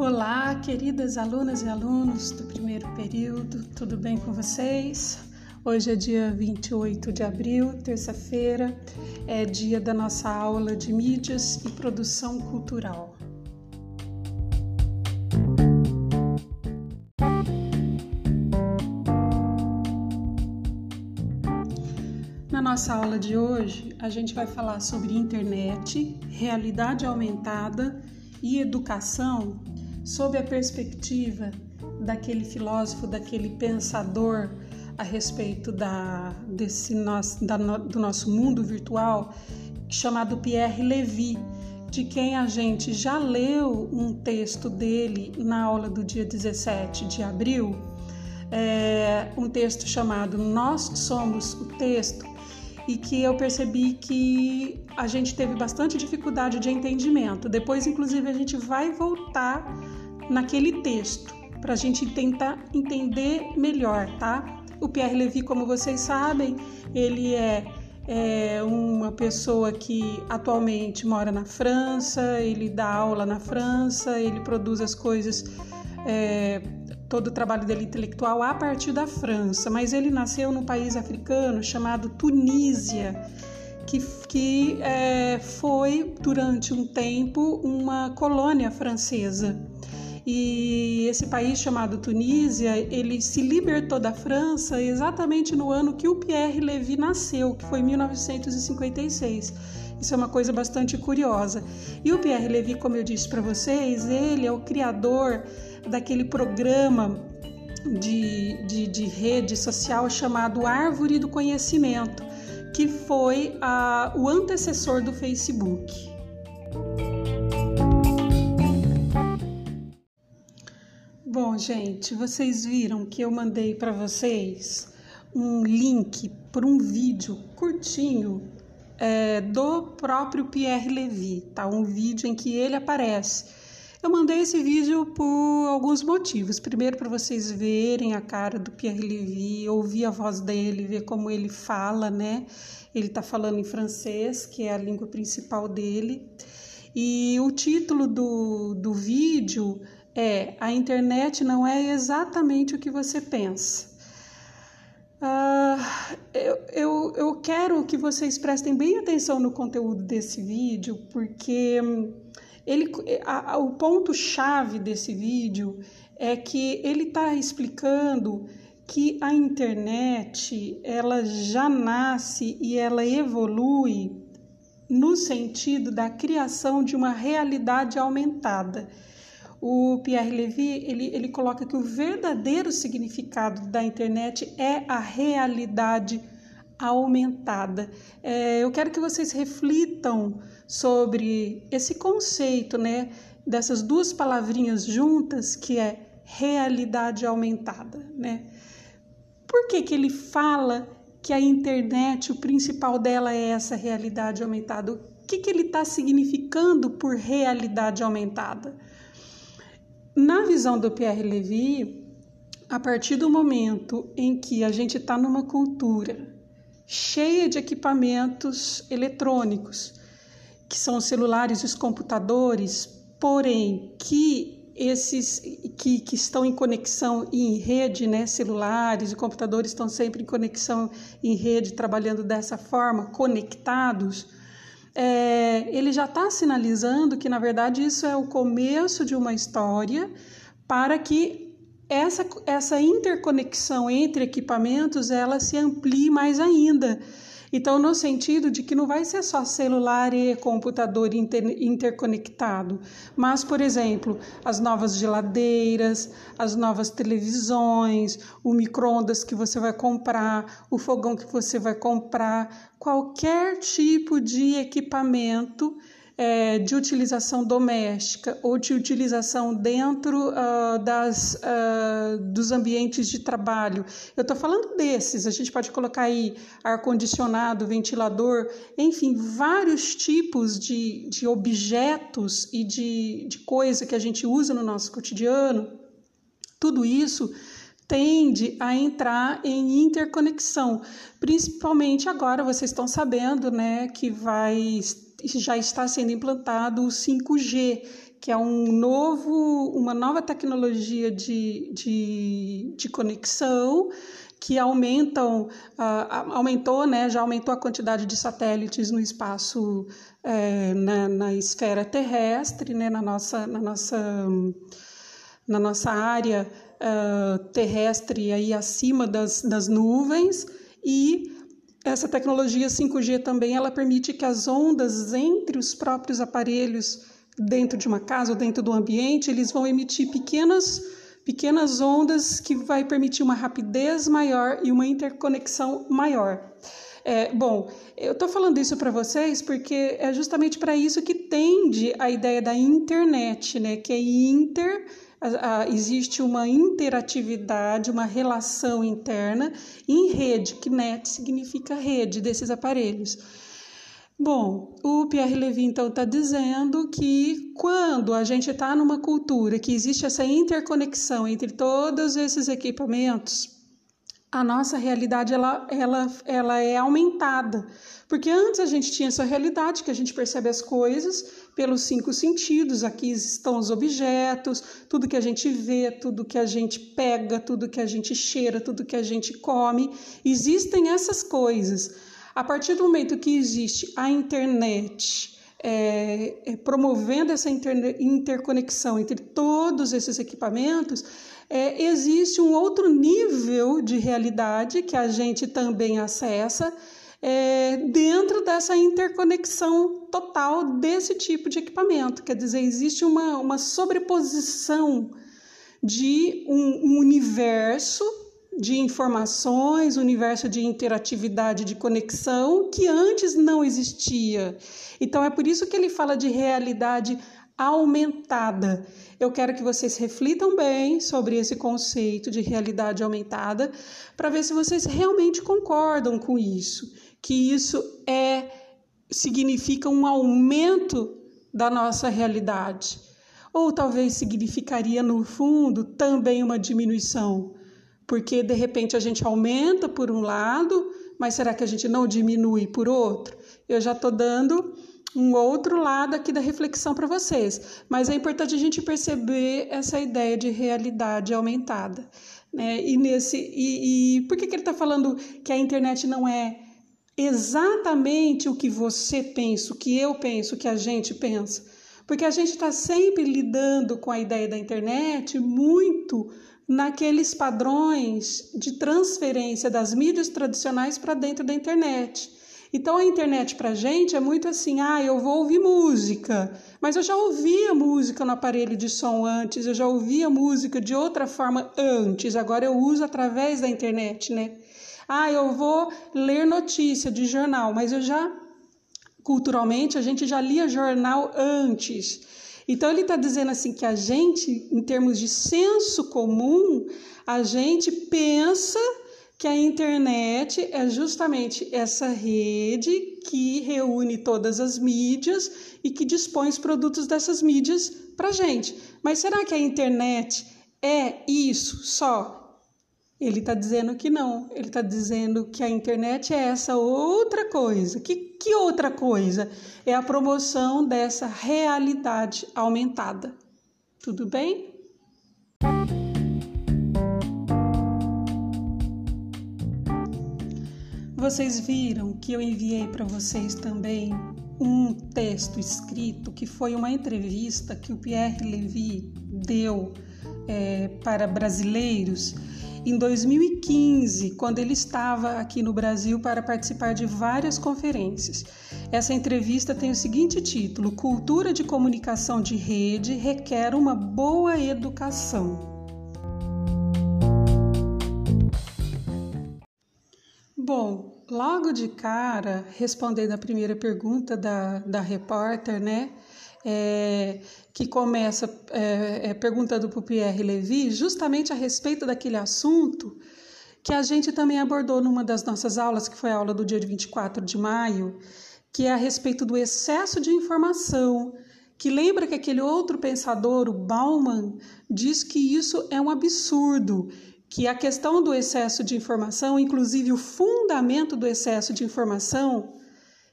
Olá, queridas alunas e alunos do primeiro período, tudo bem com vocês? Hoje é dia 28 de abril, terça-feira, é dia da nossa aula de mídias e produção cultural. Na nossa aula de hoje, a gente vai falar sobre internet, realidade aumentada e educação sob a perspectiva daquele filósofo, daquele pensador a respeito da, desse nosso, da, do nosso mundo virtual, chamado Pierre Levy, de quem a gente já leu um texto dele na aula do dia 17 de abril, é, um texto chamado Nós Somos o Texto, e que eu percebi que a gente teve bastante dificuldade de entendimento. Depois, inclusive, a gente vai voltar naquele texto para a gente tentar entender melhor, tá? O Pierre Levy, como vocês sabem, ele é, é uma pessoa que atualmente mora na França, ele dá aula na França, ele produz as coisas, é, todo o trabalho dele intelectual a partir da França, mas ele nasceu num país africano chamado Tunísia, que, que é, foi durante um tempo uma colônia francesa. E esse país chamado Tunísia, ele se libertou da França exatamente no ano que o Pierre Levy nasceu, que foi 1956. Isso é uma coisa bastante curiosa. E o Pierre Levy, como eu disse para vocês, ele é o criador daquele programa de, de, de, rede social chamado Árvore do Conhecimento, que foi a, o antecessor do Facebook. Bom, gente, vocês viram que eu mandei para vocês um link para um vídeo curtinho é, do próprio Pierre Levy, tá? Um vídeo em que ele aparece. Eu mandei esse vídeo por alguns motivos. Primeiro, para vocês verem a cara do Pierre Levy, ouvir a voz dele, ver como ele fala, né? Ele está falando em francês, que é a língua principal dele. E o título do, do vídeo é a internet não é exatamente o que você pensa. Uh, eu, eu, eu quero que vocês prestem bem atenção no conteúdo desse vídeo, porque ele, a, a, o ponto-chave desse vídeo é que ele está explicando que a internet ela já nasce e ela evolui no sentido da criação de uma realidade aumentada o Pierre Levy ele, ele coloca que o verdadeiro significado da internet é a realidade aumentada. É, eu quero que vocês reflitam sobre esse conceito, né, dessas duas palavrinhas juntas, que é realidade aumentada, né? Por que, que ele fala que a internet, o principal dela é essa realidade aumentada? O que, que ele está significando por realidade aumentada? Na visão do Pierre Levy, a partir do momento em que a gente está numa cultura cheia de equipamentos eletrônicos, que são os celulares os computadores, porém que esses que, que estão em conexão e em rede, né, celulares e computadores estão sempre em conexão em rede, trabalhando dessa forma, conectados é, ele já está sinalizando que, na verdade, isso é o começo de uma história para que essa, essa interconexão entre equipamentos ela se amplie mais ainda. Então, no sentido de que não vai ser só celular e computador inter, interconectado, mas, por exemplo, as novas geladeiras, as novas televisões, o micro-ondas que você vai comprar, o fogão que você vai comprar, qualquer tipo de equipamento é, de utilização doméstica ou de utilização dentro uh, das, uh, dos ambientes de trabalho. Eu estou falando desses, a gente pode colocar aí ar-condicionado, ventilador, enfim, vários tipos de, de objetos e de, de coisa que a gente usa no nosso cotidiano. Tudo isso tende a entrar em interconexão, principalmente agora vocês estão sabendo, né, que vai já está sendo implantado o 5G, que é um novo, uma nova tecnologia de, de, de conexão que aumentam, uh, aumentou, né, já aumentou a quantidade de satélites no espaço, é, na, na, esfera terrestre, né, na nossa, na nossa, na nossa área uh, terrestre aí acima das, das nuvens e essa tecnologia 5G também ela permite que as ondas entre os próprios aparelhos dentro de uma casa ou dentro do ambiente, eles vão emitir pequenas pequenas ondas que vai permitir uma rapidez maior e uma interconexão maior. É, bom, eu estou falando isso para vocês porque é justamente para isso que tende a ideia da internet, né? Que é inter existe uma interatividade, uma relação interna em rede, que net significa rede desses aparelhos. Bom, o Pierre Levy então está dizendo que quando a gente está numa cultura que existe essa interconexão entre todos esses equipamentos, a nossa realidade ela, ela, ela é aumentada. Porque antes a gente tinha essa realidade que a gente percebe as coisas pelos cinco sentidos, aqui estão os objetos, tudo que a gente vê, tudo que a gente pega, tudo que a gente cheira, tudo que a gente come. Existem essas coisas. A partir do momento que existe a internet, é, é, promovendo essa inter, interconexão entre todos esses equipamentos, é, existe um outro nível de realidade que a gente também acessa é, dentro dessa interconexão total desse tipo de equipamento. Quer dizer, existe uma, uma sobreposição de um, um universo de informações, universo de interatividade, de conexão que antes não existia. Então é por isso que ele fala de realidade aumentada. Eu quero que vocês reflitam bem sobre esse conceito de realidade aumentada para ver se vocês realmente concordam com isso, que isso é significa um aumento da nossa realidade. Ou talvez significaria no fundo também uma diminuição, porque de repente a gente aumenta por um lado, mas será que a gente não diminui por outro? Eu já estou dando um outro lado aqui da reflexão para vocês, mas é importante a gente perceber essa ideia de realidade aumentada. Né? E, nesse, e, e por que, que ele está falando que a internet não é exatamente o que você pensa, o que eu penso, o que a gente pensa? Porque a gente está sempre lidando com a ideia da internet muito naqueles padrões de transferência das mídias tradicionais para dentro da internet. Então a internet para gente é muito assim, ah, eu vou ouvir música, mas eu já ouvia música no aparelho de som antes, eu já ouvia música de outra forma antes, agora eu uso através da internet, né? Ah, eu vou ler notícia de jornal, mas eu já culturalmente a gente já lia jornal antes. Então ele está dizendo assim que a gente, em termos de senso comum, a gente pensa que a internet é justamente essa rede que reúne todas as mídias e que dispõe os produtos dessas mídias para gente. Mas será que a internet é isso só? Ele está dizendo que não. Ele está dizendo que a internet é essa outra coisa. Que, que outra coisa? É a promoção dessa realidade aumentada. Tudo bem? Vocês viram que eu enviei para vocês também um texto escrito que foi uma entrevista que o Pierre Levy deu é, para brasileiros em 2015, quando ele estava aqui no Brasil para participar de várias conferências. Essa entrevista tem o seguinte título: Cultura de comunicação de rede requer uma boa educação. Bom, logo de cara, respondendo a primeira pergunta da, da repórter, né? É, que começa é, é, perguntando para o Pierre Levy justamente a respeito daquele assunto que a gente também abordou numa das nossas aulas, que foi a aula do dia 24 de maio, que é a respeito do excesso de informação. Que lembra que aquele outro pensador, o Bauman, diz que isso é um absurdo que a questão do excesso de informação, inclusive o fundamento do excesso de informação,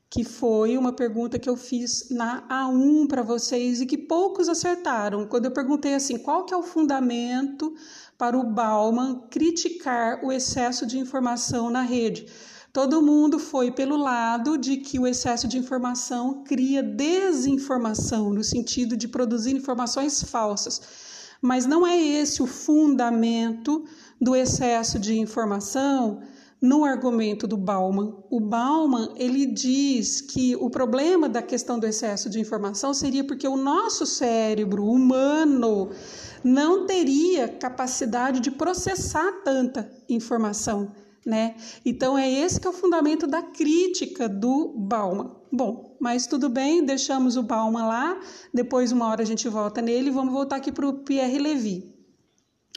que foi uma pergunta que eu fiz na A1 para vocês e que poucos acertaram. Quando eu perguntei assim, qual que é o fundamento para o Bauman criticar o excesso de informação na rede? Todo mundo foi pelo lado de que o excesso de informação cria desinformação, no sentido de produzir informações falsas. Mas não é esse o fundamento do excesso de informação no argumento do Bauman. O Bauman ele diz que o problema da questão do excesso de informação seria porque o nosso cérebro humano não teria capacidade de processar tanta informação, né? Então é esse que é o fundamento da crítica do Bauman. Bom, mas tudo bem, deixamos o Bauman lá, depois uma hora a gente volta nele, vamos voltar aqui para o Pierre Levy.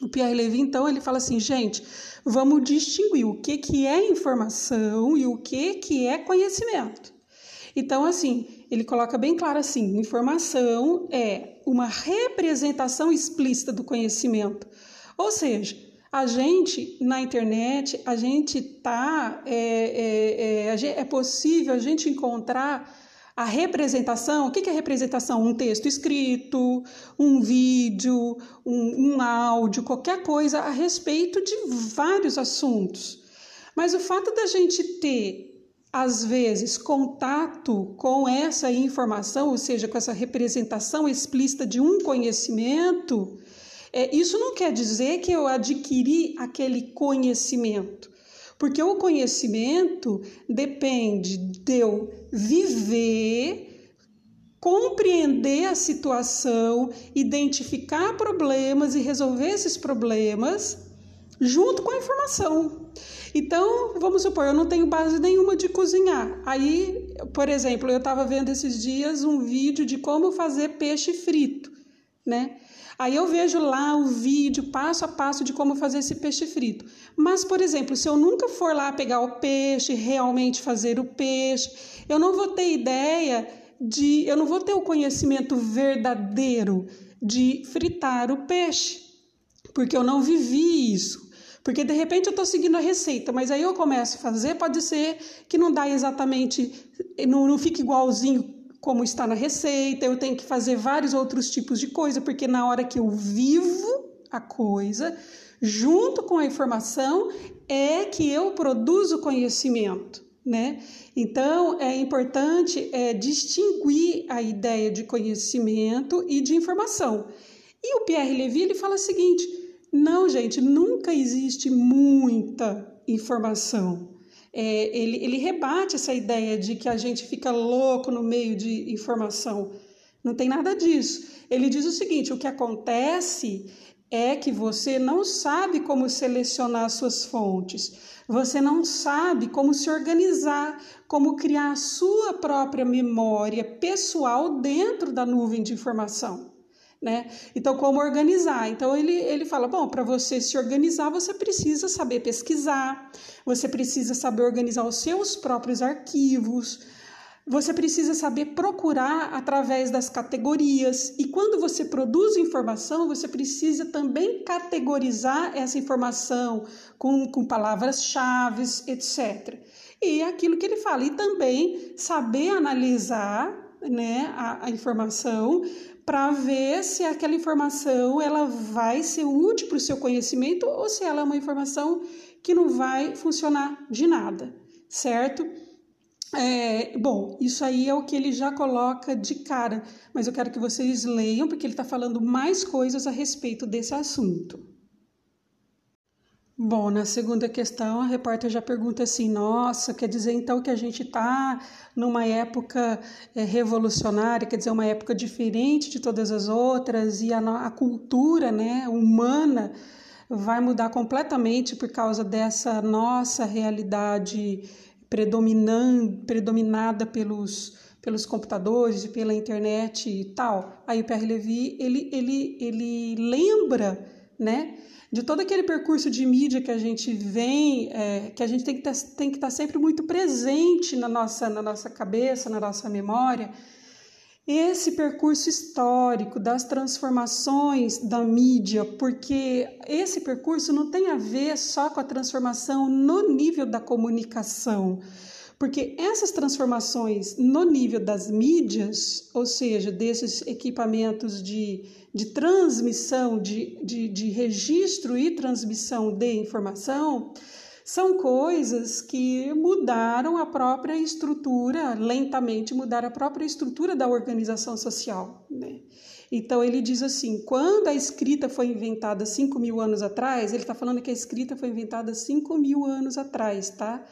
O Pierre Levy, então, ele fala assim, gente, vamos distinguir o que, que é informação e o que, que é conhecimento. Então, assim, ele coloca bem claro assim: informação é uma representação explícita do conhecimento. Ou seja, a gente na internet, a gente tá, é, é, é, é possível a gente encontrar a representação, o que é representação? Um texto escrito, um vídeo, um, um áudio, qualquer coisa a respeito de vários assuntos. Mas o fato da gente ter às vezes, contato com essa informação, ou seja, com essa representação explícita de um conhecimento, é, isso não quer dizer que eu adquiri aquele conhecimento. Porque o conhecimento depende de eu viver, compreender a situação, identificar problemas e resolver esses problemas junto com a informação. Então, vamos supor, eu não tenho base nenhuma de cozinhar. Aí, por exemplo, eu estava vendo esses dias um vídeo de como fazer peixe frito, né? Aí eu vejo lá o vídeo passo a passo de como fazer esse peixe frito. Mas, por exemplo, se eu nunca for lá pegar o peixe, realmente fazer o peixe, eu não vou ter ideia de, eu não vou ter o conhecimento verdadeiro de fritar o peixe, porque eu não vivi isso. Porque de repente eu estou seguindo a receita, mas aí eu começo a fazer, pode ser que não dá exatamente, não, não fique igualzinho como está na receita, eu tenho que fazer vários outros tipos de coisa, porque na hora que eu vivo a coisa, junto com a informação, é que eu produzo conhecimento. Né? Então é importante é, distinguir a ideia de conhecimento e de informação. E o Pierre Levy ele fala o seguinte: não, gente, nunca existe muita informação é, ele, ele rebate essa ideia de que a gente fica louco no meio de informação. Não tem nada disso. Ele diz o seguinte: o que acontece é que você não sabe como selecionar suas fontes, você não sabe como se organizar, como criar a sua própria memória pessoal dentro da nuvem de informação né? Então, como organizar? Então, ele, ele fala: bom, para você se organizar, você precisa saber pesquisar, você precisa saber organizar os seus próprios arquivos, você precisa saber procurar através das categorias. E quando você produz informação, você precisa também categorizar essa informação com, com palavras-chave, etc. E é aquilo que ele fala, e também saber analisar né, a, a informação para ver se aquela informação ela vai ser útil para o seu conhecimento ou se ela é uma informação que não vai funcionar de nada, certo? É, bom, isso aí é o que ele já coloca de cara, mas eu quero que vocês leiam, porque ele está falando mais coisas a respeito desse assunto. Bom, na segunda questão, a repórter já pergunta assim: nossa, quer dizer então que a gente está numa época é, revolucionária, quer dizer, uma época diferente de todas as outras, e a, a cultura né, humana vai mudar completamente por causa dessa nossa realidade predominada pelos, pelos computadores e pela internet e tal. Aí o Pierre Levy, ele, ele, ele lembra, né? de todo aquele percurso de mídia que a gente vem, é, que a gente tem que tá, estar tá sempre muito presente na nossa, na nossa cabeça, na nossa memória, esse percurso histórico das transformações da mídia, porque esse percurso não tem a ver só com a transformação no nível da comunicação, Porque essas transformações no nível das mídias, ou seja, desses equipamentos de, de transmissão, de, de, de registro e transmissão de informação, são coisas que mudaram a própria estrutura, lentamente mudaram a própria estrutura da organização social. Né? Então ele diz assim: quando a escrita foi inventada 5 mil anos atrás, ele está falando que a escrita foi inventada 5 mil anos atrás, tá?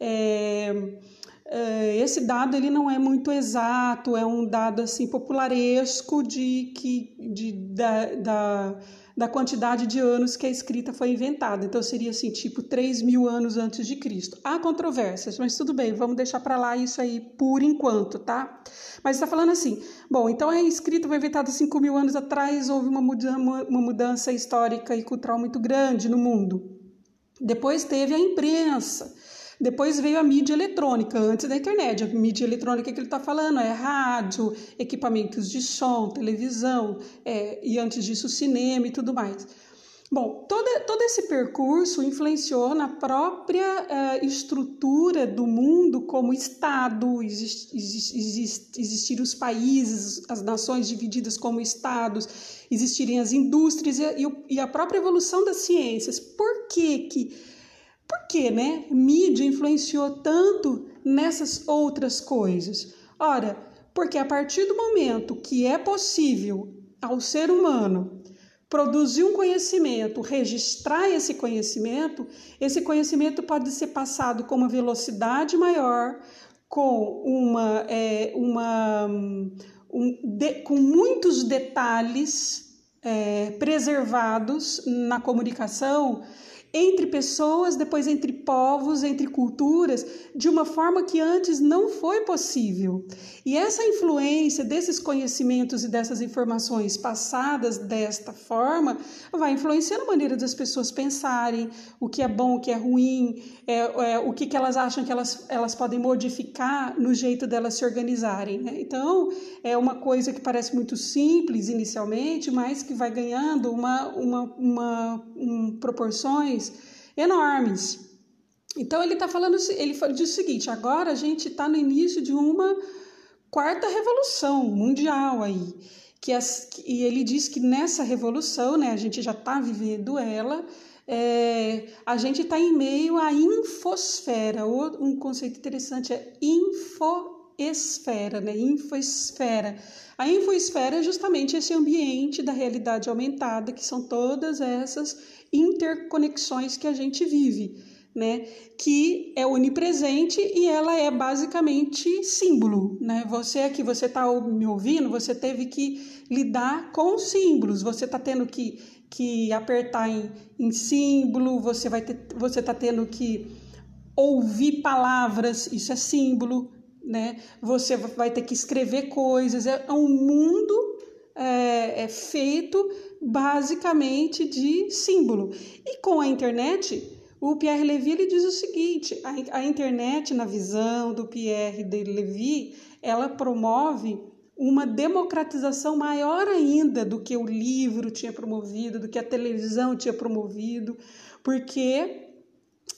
É, é, esse dado ele não é muito exato, é um dado assim popularesco de que de, da, da, da quantidade de anos que a escrita foi inventada. Então seria assim tipo 3 mil anos antes de Cristo. Há controvérsias, mas tudo bem, vamos deixar para lá isso aí por enquanto, tá? Mas está falando assim, bom, então a escrita foi inventada 5 mil anos atrás, houve uma mudança, uma mudança histórica e cultural muito grande no mundo. Depois teve a imprensa. Depois veio a mídia eletrônica, antes da internet. A mídia eletrônica que ele está falando é rádio, equipamentos de som, televisão, é, e antes disso cinema e tudo mais. Bom, todo, todo esse percurso influenciou na própria uh, estrutura do mundo como Estado, exist, exist, existir os países, as nações divididas como Estados, existirem as indústrias e, e a própria evolução das ciências. Por que que que, né? Mídia influenciou tanto nessas outras coisas? Ora, porque a partir do momento que é possível ao ser humano produzir um conhecimento, registrar esse conhecimento, esse conhecimento pode ser passado com uma velocidade maior, com uma, é, uma um, de, com muitos detalhes é, preservados na comunicação entre pessoas, depois entre povos, entre culturas, de uma forma que antes não foi possível. E essa influência desses conhecimentos e dessas informações passadas desta forma vai influenciando a maneira das pessoas pensarem o que é bom, o que é ruim, é, é, o que, que elas acham que elas, elas podem modificar no jeito delas se organizarem. Né? Então, é uma coisa que parece muito simples inicialmente, mas que vai ganhando uma, uma, uma um, proporções enormes. Então ele está falando, ele diz o seguinte: agora a gente está no início de uma quarta revolução mundial aí, que as, e ele diz que nessa revolução, né, a gente já está vivendo ela. É, a gente está em meio à infosfera. Um conceito interessante é infoesfera, né? Infoesfera. A infoesfera é justamente esse ambiente da realidade aumentada, que são todas essas interconexões que a gente vive, né? Que é onipresente e ela é basicamente símbolo, né? Você aqui, você está me ouvindo, você teve que lidar com símbolos, você está tendo que, que apertar em, em símbolo, você vai ter, você está tendo que ouvir palavras, isso é símbolo, né? Você vai ter que escrever coisas, é um mundo é, é feito basicamente de símbolo. E com a internet, o Pierre Levy ele diz o seguinte: a, a internet, na visão do Pierre de Levy, ela promove uma democratização maior ainda do que o livro tinha promovido, do que a televisão tinha promovido, porque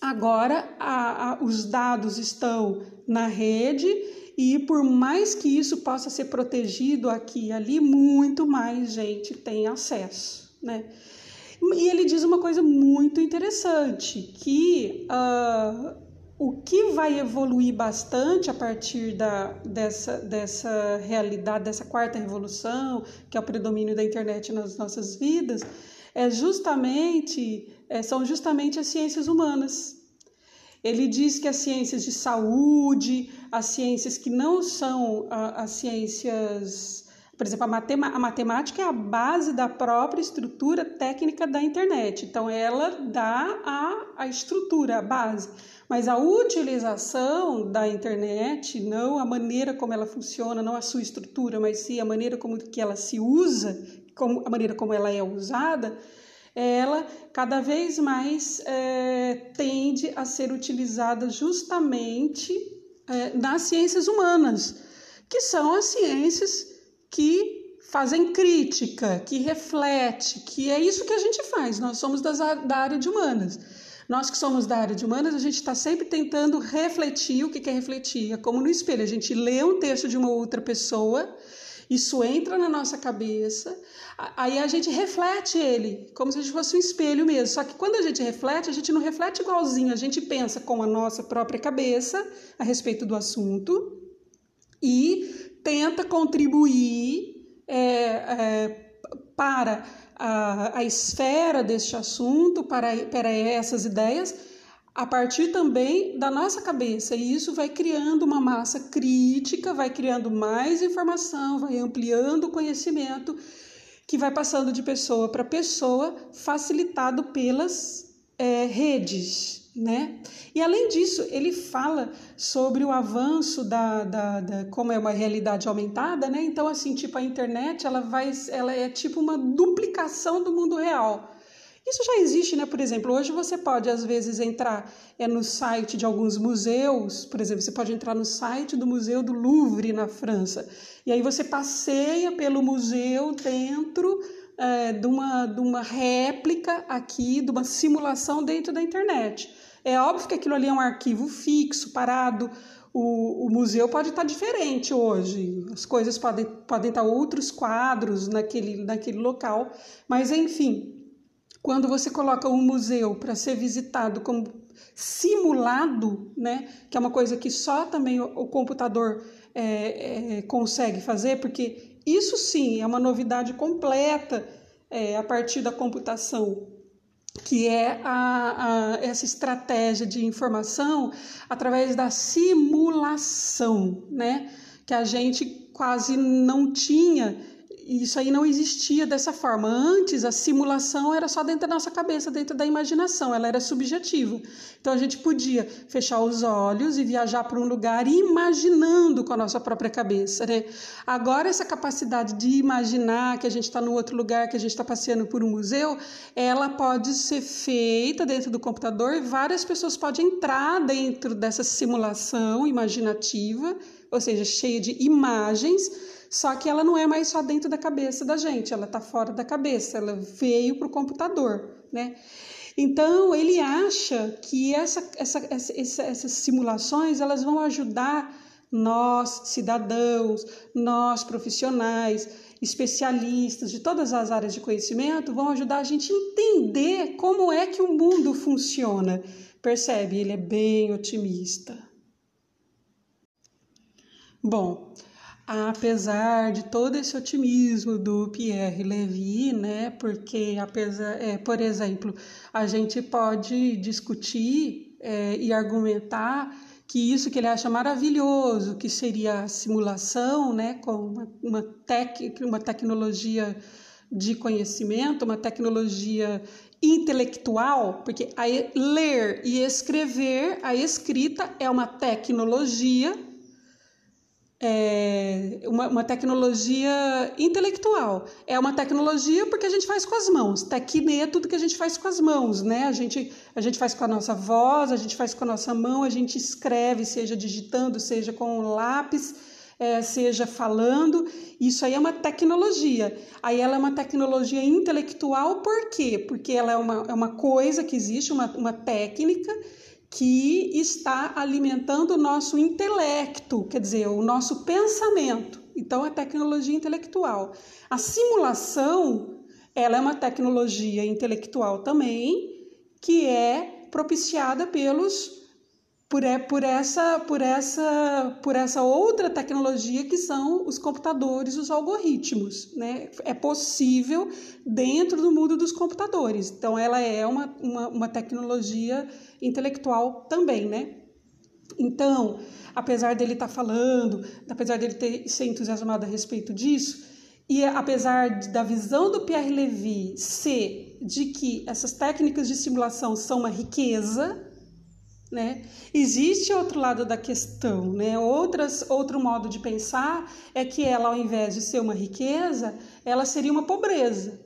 agora a, a, os dados estão na rede e por mais que isso possa ser protegido aqui e ali, muito mais gente tem acesso, né? E ele diz uma coisa muito interessante, que uh, o que vai evoluir bastante a partir da, dessa, dessa realidade, dessa quarta revolução, que é o predomínio da internet nas nossas vidas, é justamente, é, são justamente as ciências humanas, ele diz que as ciências de saúde, as ciências que não são as ciências, por exemplo, a, a matemática é a base da própria estrutura técnica da internet. Então, ela dá a, a estrutura, a base. Mas a utilização da internet, não a maneira como ela funciona, não a sua estrutura, mas sim a maneira como que ela se usa, como, a maneira como ela é usada, ela cada vez mais é, tende a ser utilizada justamente é, nas ciências humanas, que são as ciências que fazem crítica, que reflete, que é isso que a gente faz, nós somos das, da área de humanas. Nós que somos da área de humanas, a gente está sempre tentando refletir o que é refletir. É como no espelho, a gente lê um texto de uma outra pessoa, isso entra na nossa cabeça, aí a gente reflete ele, como se a gente fosse um espelho mesmo. Só que quando a gente reflete, a gente não reflete igualzinho, a gente pensa com a nossa própria cabeça a respeito do assunto e tenta contribuir é, é, para a, a esfera deste assunto, para, para essas ideias, a partir também da nossa cabeça. E isso vai criando uma massa crítica, vai criando mais informação, vai ampliando o conhecimento que vai passando de pessoa para pessoa, facilitado pelas é, redes né? E além disso, ele fala sobre o avanço da, da, da, como é uma realidade aumentada, né? Então, assim, tipo, a internet ela vai, ela é tipo uma duplicação do mundo real. Isso já existe, né? Por exemplo, hoje você pode às vezes entrar é no site de alguns museus, por exemplo, você pode entrar no site do Museu do Louvre na França, e aí você passeia pelo museu dentro é, de, uma, de uma réplica aqui, de uma simulação dentro da internet. É óbvio que aquilo ali é um arquivo fixo, parado. O, o museu pode estar diferente hoje, as coisas podem, podem estar outros quadros naquele, naquele local, mas enfim, quando você coloca um museu para ser visitado como simulado, né, que é uma coisa que só também o, computador é, é, consegue fazer, porque isso sim é uma novidade completa é, a partir da computação que é a, a, essa estratégia de informação através da simulação, né? Que a gente quase não tinha isso aí não existia dessa forma. Antes, a simulação era só dentro da nossa cabeça, dentro da imaginação, ela era subjetiva. Então, a gente podia fechar os olhos e viajar para um lugar imaginando com a nossa própria cabeça. Né? Agora, essa capacidade de imaginar que a gente está no outro lugar, que a gente está passeando por um museu, ela pode ser feita dentro do computador e várias pessoas podem entrar dentro dessa simulação imaginativa, ou seja, cheia de imagens só que ela não é mais só dentro da cabeça da gente, ela está fora da cabeça, ela veio para o computador, né? Então ele acha que essa, essa, essa, essas simulações elas vão ajudar nós cidadãos, nós profissionais, especialistas de todas as áreas de conhecimento vão ajudar a gente a entender como é que o mundo funciona. Percebe? Ele é bem otimista. Bom, apesar de todo esse otimismo do Pierre Levy, né? Porque apesar, é, por exemplo, a gente pode discutir é, e argumentar que isso que ele acha maravilhoso, que seria a simulação, né? Com uma, uma, tec, uma tecnologia de conhecimento, uma tecnologia intelectual, porque a, ler e escrever, a escrita é uma tecnologia é uma, uma, tecnologia intelectual. É uma tecnologia porque a gente faz com as mãos. Tecne é tudo que a gente faz com as mãos, né? A gente, a gente faz com a nossa voz, a gente faz com a nossa mão, a gente escreve, seja digitando, seja com um lápis, é, seja falando. Isso aí é uma tecnologia. Aí ela é uma tecnologia intelectual, por quê? Porque ela é uma, é uma coisa que existe, uma, uma técnica que está alimentando o nosso intelecto, quer dizer, o nosso pensamento. Então, é tecnologia intelectual. A simulação, ela é uma tecnologia intelectual também, que é propiciada pelos por, é, por, essa, por, essa, por essa outra tecnologia que são os computadores, os algoritmos. Né? É possível dentro do mundo dos computadores. Então, ela é uma, uma, uma tecnologia intelectual também. Né? Então, apesar dele estar tá falando, apesar dele ter ser entusiasmado a respeito disso, e apesar da visão do Pierre Levy ser de que essas técnicas de simulação são uma riqueza, né? Existe outro lado da questão, né? Outras, outro modo de pensar é que ela, ao invés de ser uma riqueza, ela seria uma pobreza.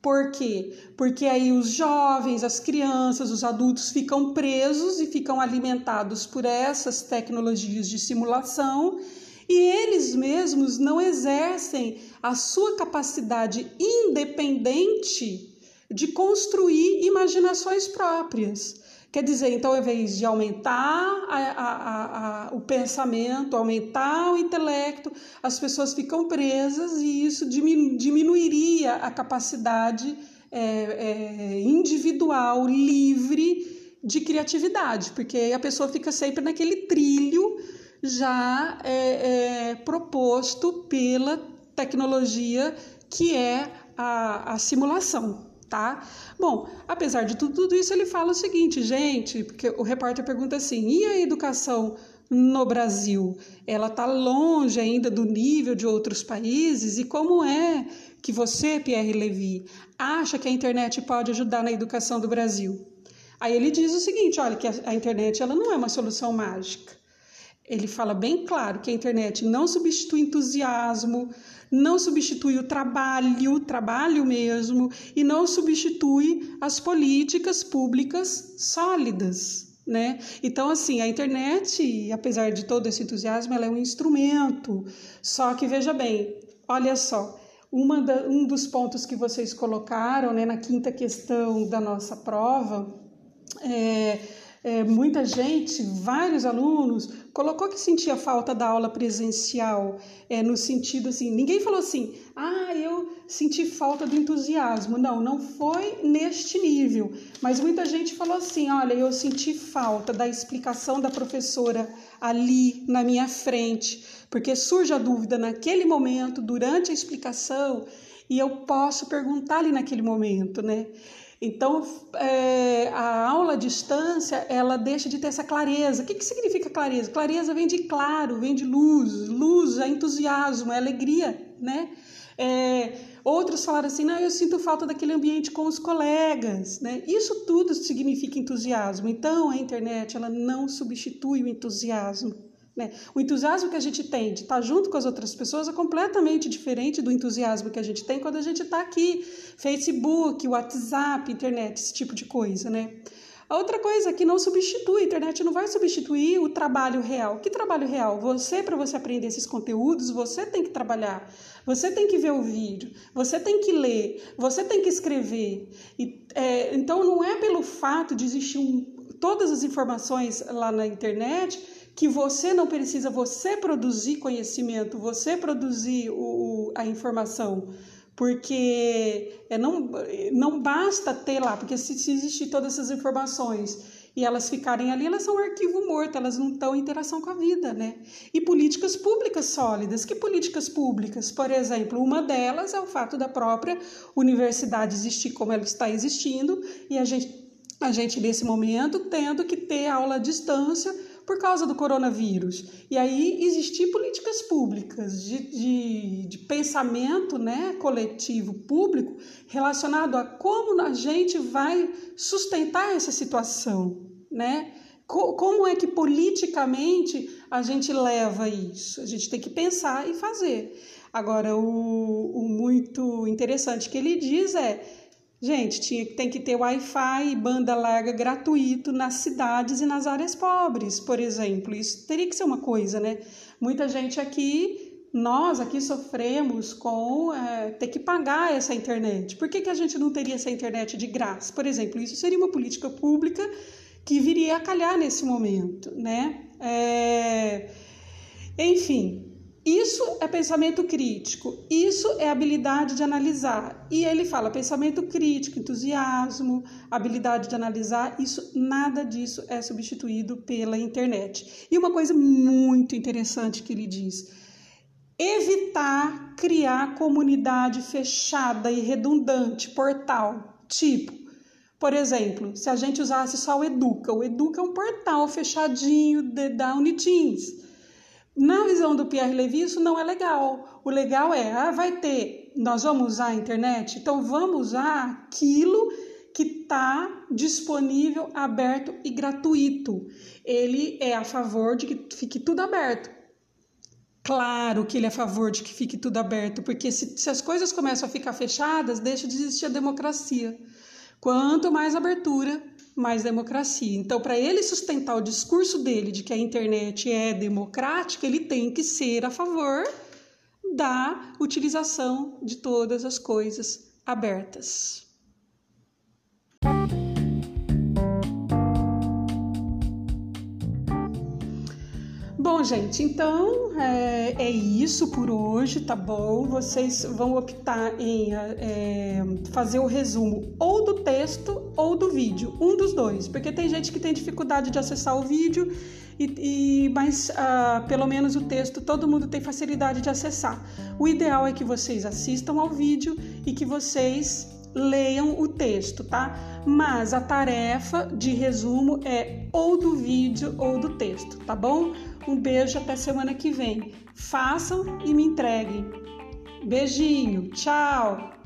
Por quê? Porque aí os jovens, as crianças, os adultos ficam presos e ficam alimentados por essas tecnologias de simulação e eles mesmos não exercem a sua capacidade independente de construir imaginações próprias Quer dizer, então, ao invés de aumentar a, a, a, o pensamento, aumentar o intelecto, as pessoas ficam presas e isso diminuiria a capacidade é, é, individual, livre de criatividade, porque a pessoa fica sempre naquele trilho já é, é proposto pela tecnologia que é a, a simulação tá? Bom, apesar de tudo, tudo isso, ele fala o seguinte, gente, porque o repórter pergunta assim: e a educação no Brasil? Ela está longe ainda do nível de outros países? E como é que você, Pierre Levy, acha que a internet pode ajudar na educação do Brasil? Aí ele diz o seguinte: olha, que a, a internet ela não é uma solução mágica. Ele fala bem claro que a internet não substitui entusiasmo, não substitui o trabalho, o trabalho mesmo, e não substitui as políticas públicas sólidas. Né? Então, assim, a internet, apesar de todo esse entusiasmo, ela é um instrumento. Só que veja bem, olha só, da, um dos pontos que vocês colocaram né, na quinta questão da nossa prova é é, muita gente, vários alunos, colocou que sentia falta da aula presencial, é, no sentido assim, ninguém falou assim, ah, eu senti falta do entusiasmo. Não, não foi neste nível, mas muita gente falou assim, olha, eu senti falta da explicação da professora ali na minha frente, porque surge a dúvida naquele momento, durante a explicação, e eu posso perguntar ali naquele momento, né? Então, é, a aula à distância, ela deixa de ter essa clareza. O que, que significa clareza? Clareza vem de claro, vem de luz. Luz é entusiasmo, é alegria, né? É, outros falaram assim, não, eu sinto falta daquele ambiente com os colegas, né? Isso tudo significa entusiasmo. Então, a internet, ela não substitui o entusiasmo. Né? O entusiasmo que a gente tem de estar junto com as outras pessoas é completamente diferente do entusiasmo que a gente tem quando a gente está aqui, Facebook, WhatsApp, internet, esse tipo de coisa, né? A outra coisa que não substitui, a internet não vai substituir o trabalho real. Que trabalho real? Você, para você aprender esses conteúdos, você tem que trabalhar, você tem que ver o vídeo, você tem que ler, você tem que escrever. E, é, então, não é pelo fato de existir um, todas as informações lá na internet que você não precisa você produzir conhecimento, você produzir o, a informação, porque é, não, não basta ter lá, porque se, se todas essas informações e elas ficarem ali, elas são um arquivo morto, elas não estão em interação com a vida, né? E políticas públicas sólidas. Que políticas públicas? Por exemplo, uma delas é o fato da própria universidade existir como ela está existindo e a gente, a gente nesse momento, tendo que ter aula à distância por causa do coronavírus. E aí existir políticas públicas de, de, de pensamento né, coletivo público relacionado a como a gente vai sustentar essa situação, né? Como é que politicamente a gente leva isso? A gente tem que pensar e fazer. Agora, o, o muito interessante que ele diz é Gente, tinha, tem que ter Wi-Fi e banda larga gratuito nas cidades e nas áreas pobres, por exemplo. Isso teria que ser uma coisa, né? Muita gente aqui, nós aqui sofremos com é, ter que pagar essa internet. Por que, que a gente não teria essa internet de graça? Por exemplo, isso seria uma política pública que viria a calhar nesse momento, né? É... Enfim, isso é pensamento crítico, isso é habilidade de analisar. E ele fala pensamento crítico, entusiasmo, habilidade de analisar, isso nada disso é substituído pela internet. E uma coisa muito interessante que ele diz: evitar criar comunidade fechada e redundante, portal, tipo por exemplo, se a gente usasse só o Educa, o Educa é um portal fechadinho de, da Uniteams. Na visão do Pierre Levy, isso não é legal. O legal é, ah, vai ter, nós vamos usar a internet, então vamos usar aquilo que está disponível, aberto e gratuito. Ele é a favor de que fique tudo aberto. Claro que ele é a favor de que fique tudo aberto, porque se, se as coisas começam a ficar fechadas, deixa de existir a democracia. Quanto mais abertura, mais democracia. Então, para ele sustentar o discurso dele de que a internet é democrática, ele tem que ser a favor da utilização de todas as coisas abertas. Bom, gente, então é, é, isso por hoje, tá bom? Vocês vão optar em é, fazer o resumo ou do texto ou do vídeo, um dos dois, porque tem gente que tem dificuldade de acessar o vídeo, e, e mas uh, pelo menos o texto todo mundo tem facilidade de acessar. O ideal é que vocês assistam ao vídeo e que vocês leiam o texto, tá? Mas a tarefa de resumo é ou do vídeo ou do texto, tá bom? Um beijo até semana que vem. Façam e me entreguem. Beijinho, tchau!